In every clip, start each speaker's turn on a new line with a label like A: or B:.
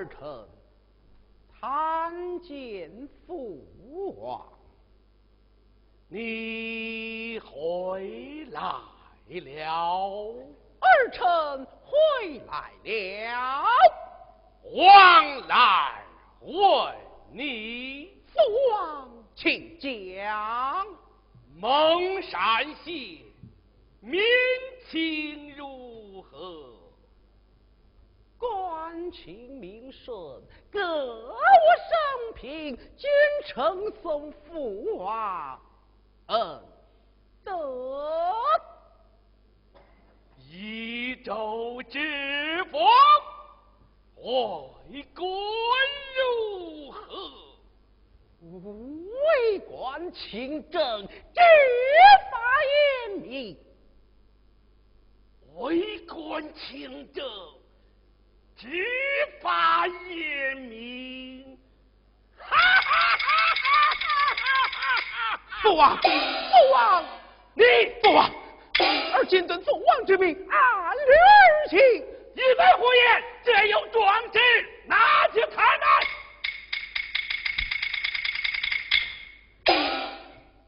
A: 儿臣参见
B: 父王
A: 你回来了，
B: 儿臣回来了。
A: 王来问你，
B: 父王请讲。
A: 蒙山县民情如何？
B: 官情民顺，各我生平，君臣送福王，嗯，得。
A: 一州之风，为官如何？
B: 为官清正，执法严明。
A: 为官清正，执法严明。哈哈哈哈哈哈！
B: 父王，父王，
A: 你
B: 父王，儿谨遵父王之命，按律而行。
A: 一门胡言，这有状纸，拿去看看。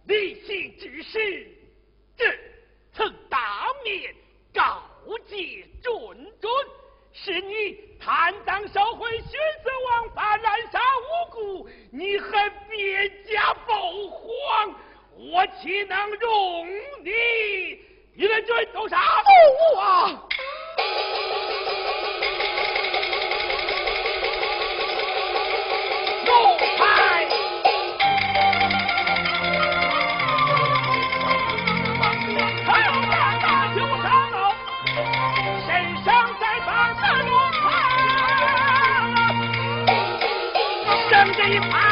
A: 立信之时，朕曾当面告诫准准，是你贪赃受贿、徇私枉法、滥杀无辜，你还别家报皇，我岂能容你？你们准都杀
B: 父王！
A: 一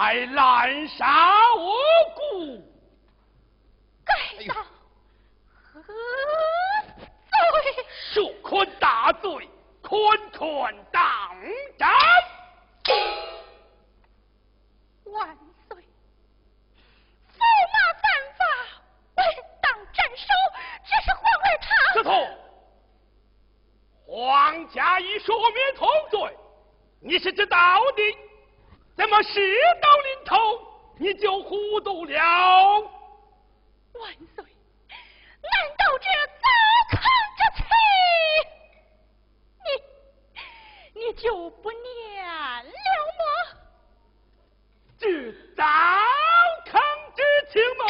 A: 还滥杀无辜，
C: 该当何罪？
A: 受困大罪，宽宽当斩。
C: 万岁！驸马犯法，本当斩首，只是皇儿他……
A: 司徒。皇家已赦免同罪，你是知道的，怎么事到临头你就糊涂了？
C: 万岁，难道这糟糠之妻，你你就不念了吗？
A: 这糟糠之情
C: 吗？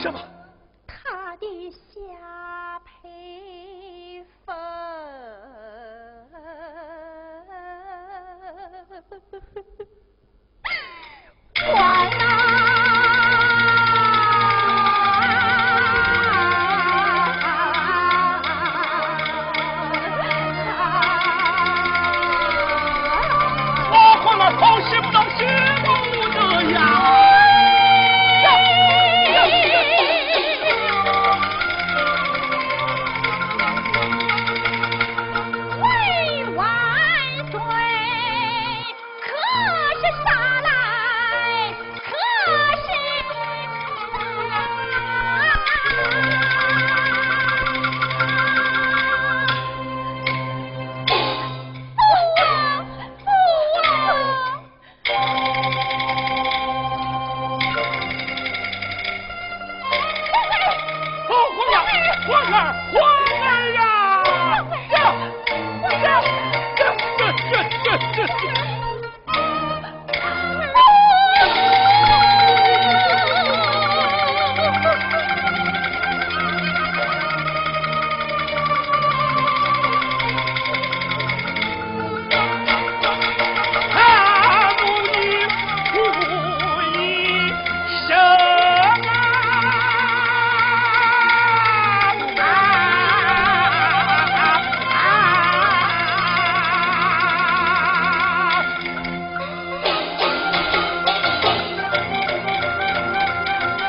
A: 什么？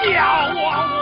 A: 叫我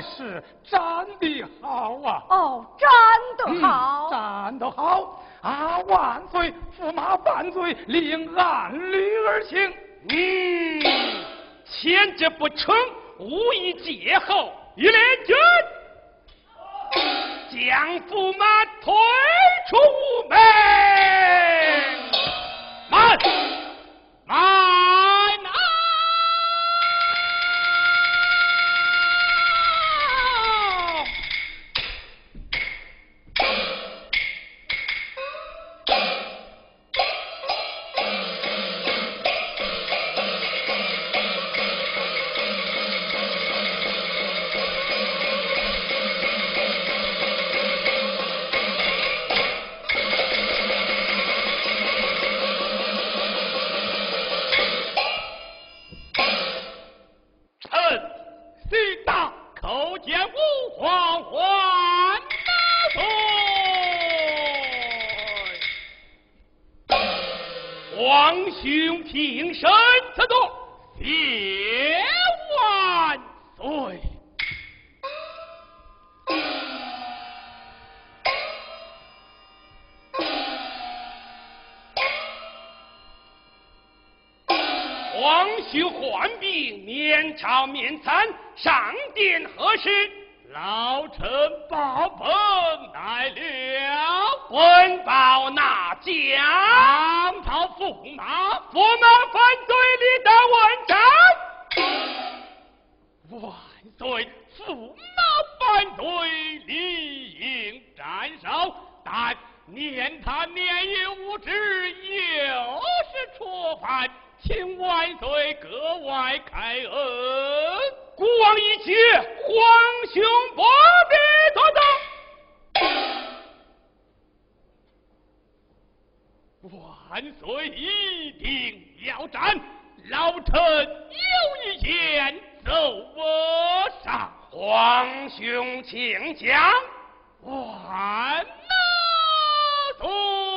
A: 是
D: 斩的好啊！
C: 哦，斩得好，
D: 站得好啊！
A: 万岁！驸马犯罪，令按律而行。
E: 嗯，前者不成，无以解后。于连军将驸马推出屋门。慢，慢。
F: 万岁驸马反对理应斩首但念他
G: 年幼无知又是错犯
A: 请万岁格外开恩。孤王
G: 一
F: 去皇兄不必多等万岁一定要斩老
G: 臣有一见。奏我上
A: 皇兄请讲，万呐总。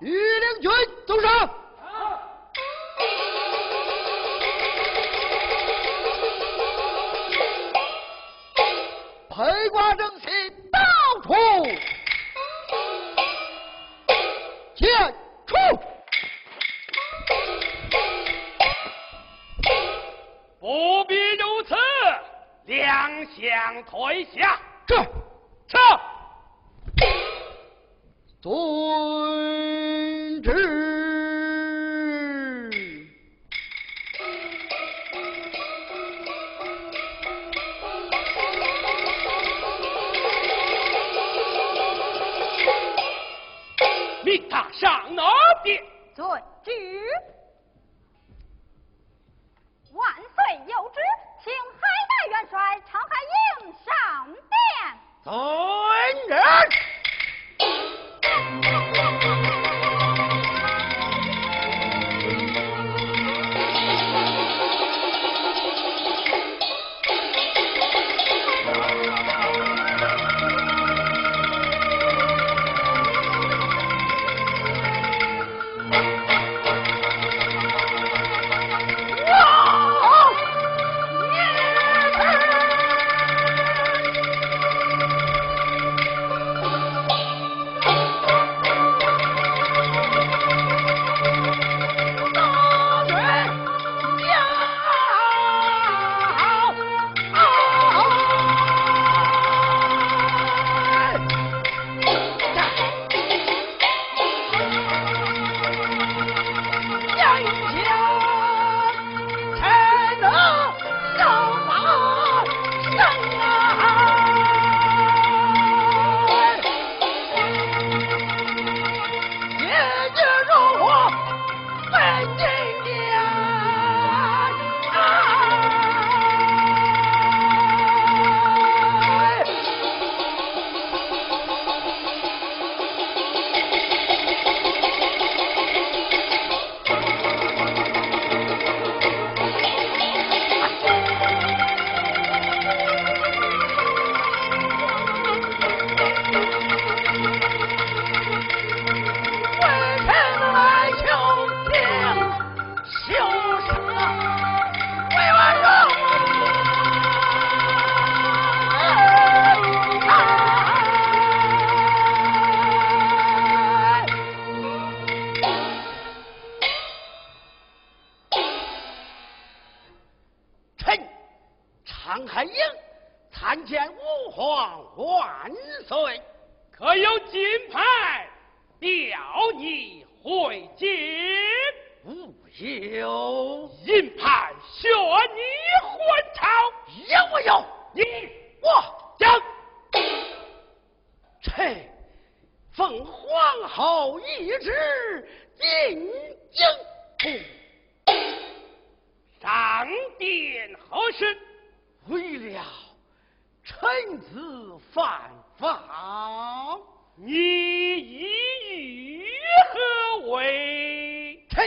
A: 御林军奏上。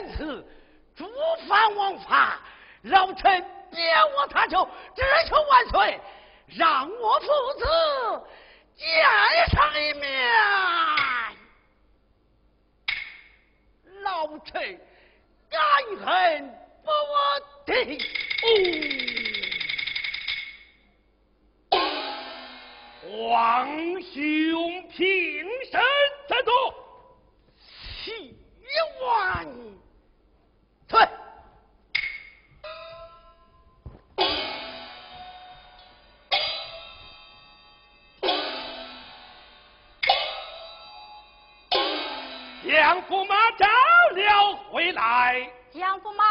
G: 此
E: 诸犯王法老臣别无他求只求万岁让我父子见上一面。老臣敢恨不我
A: 的王兄平身再坐
E: 七万
A: 将驸马找了回来。
B: 将驸马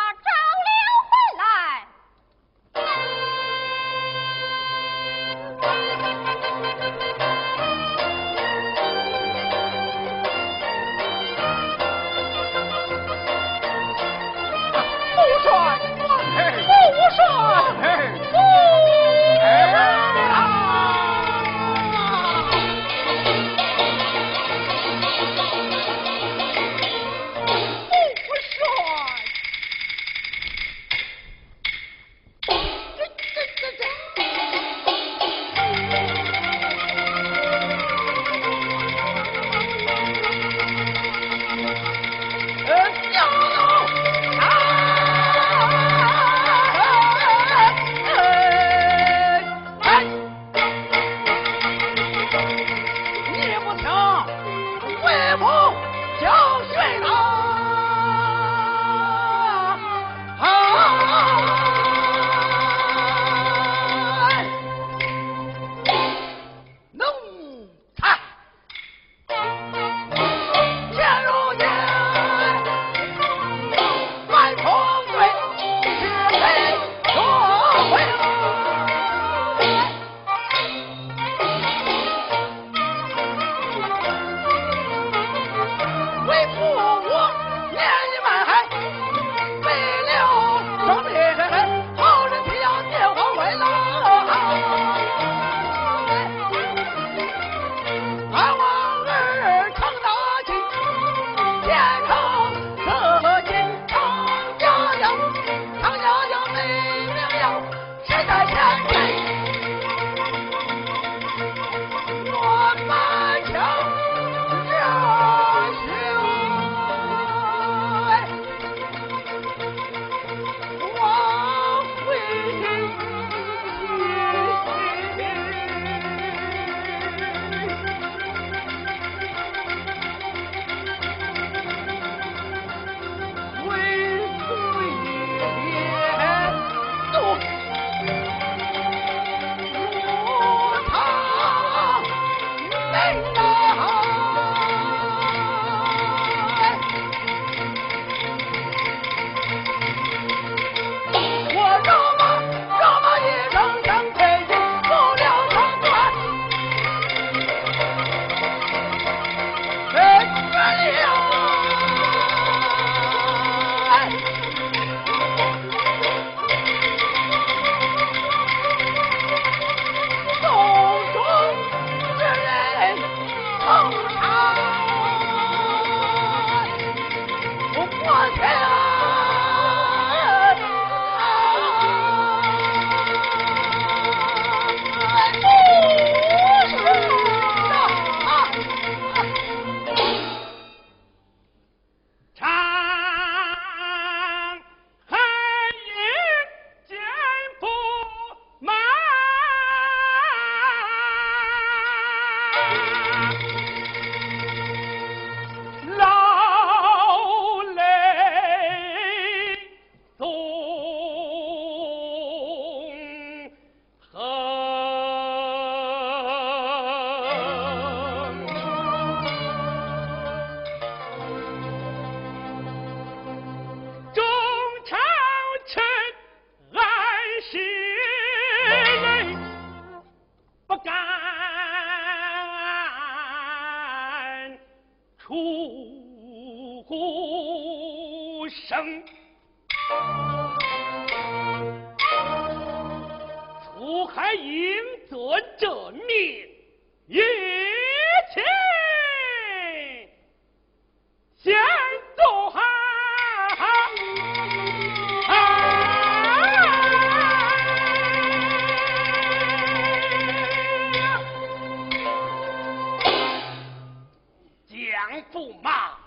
A: 两驸马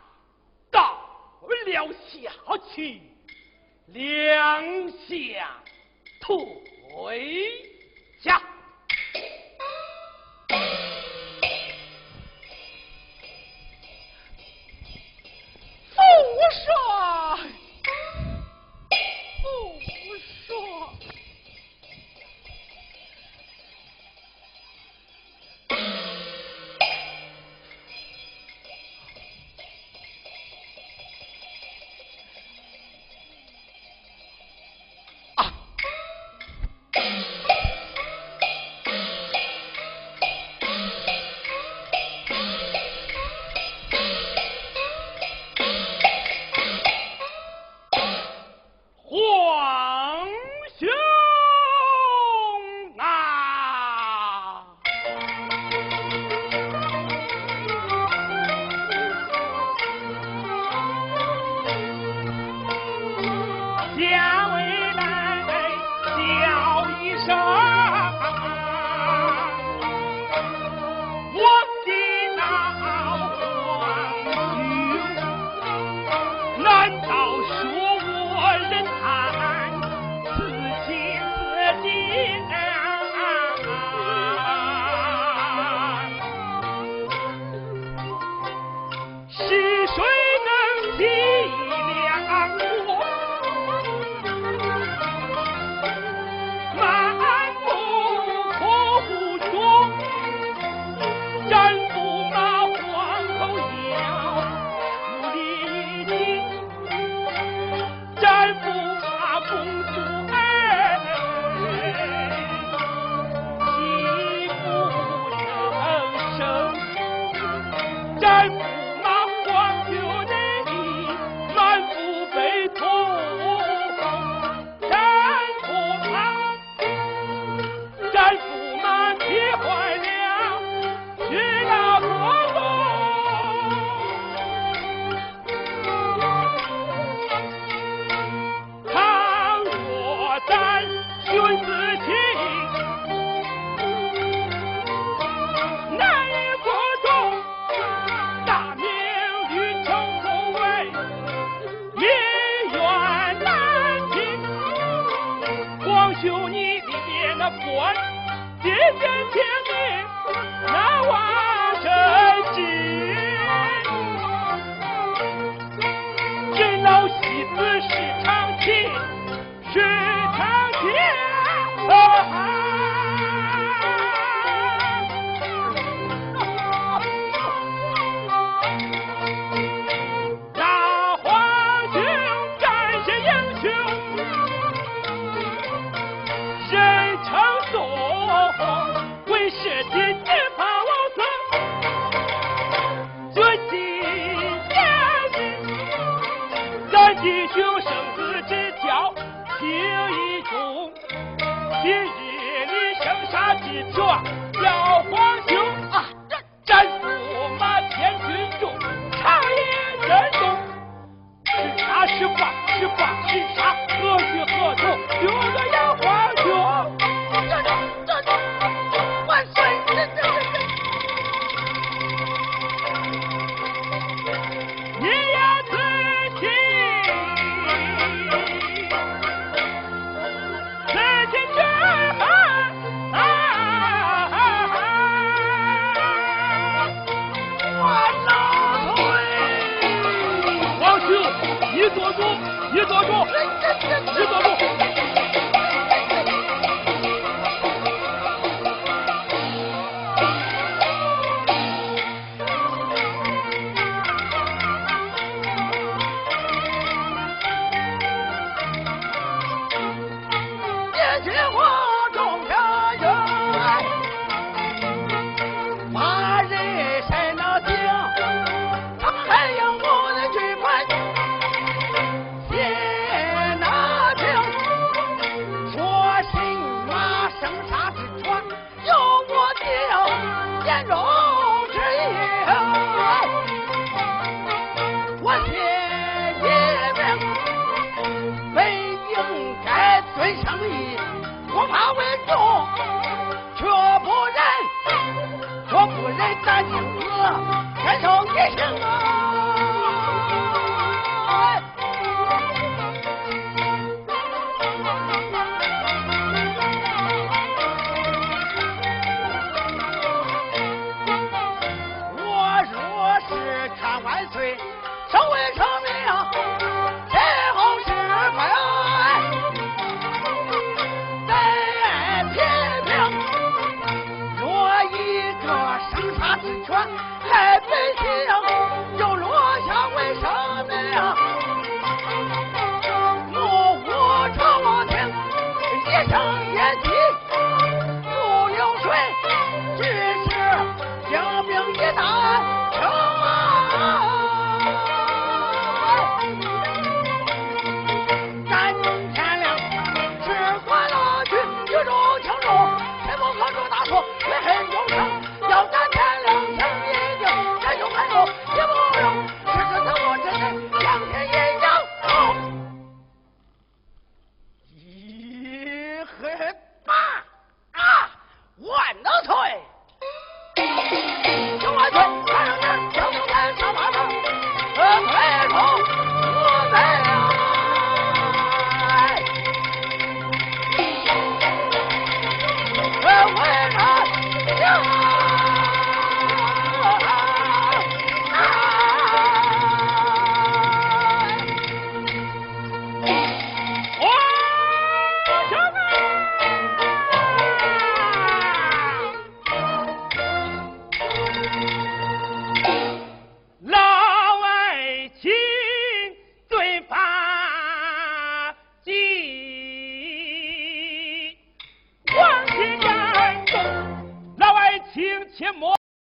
A: 到了下去，两下退下。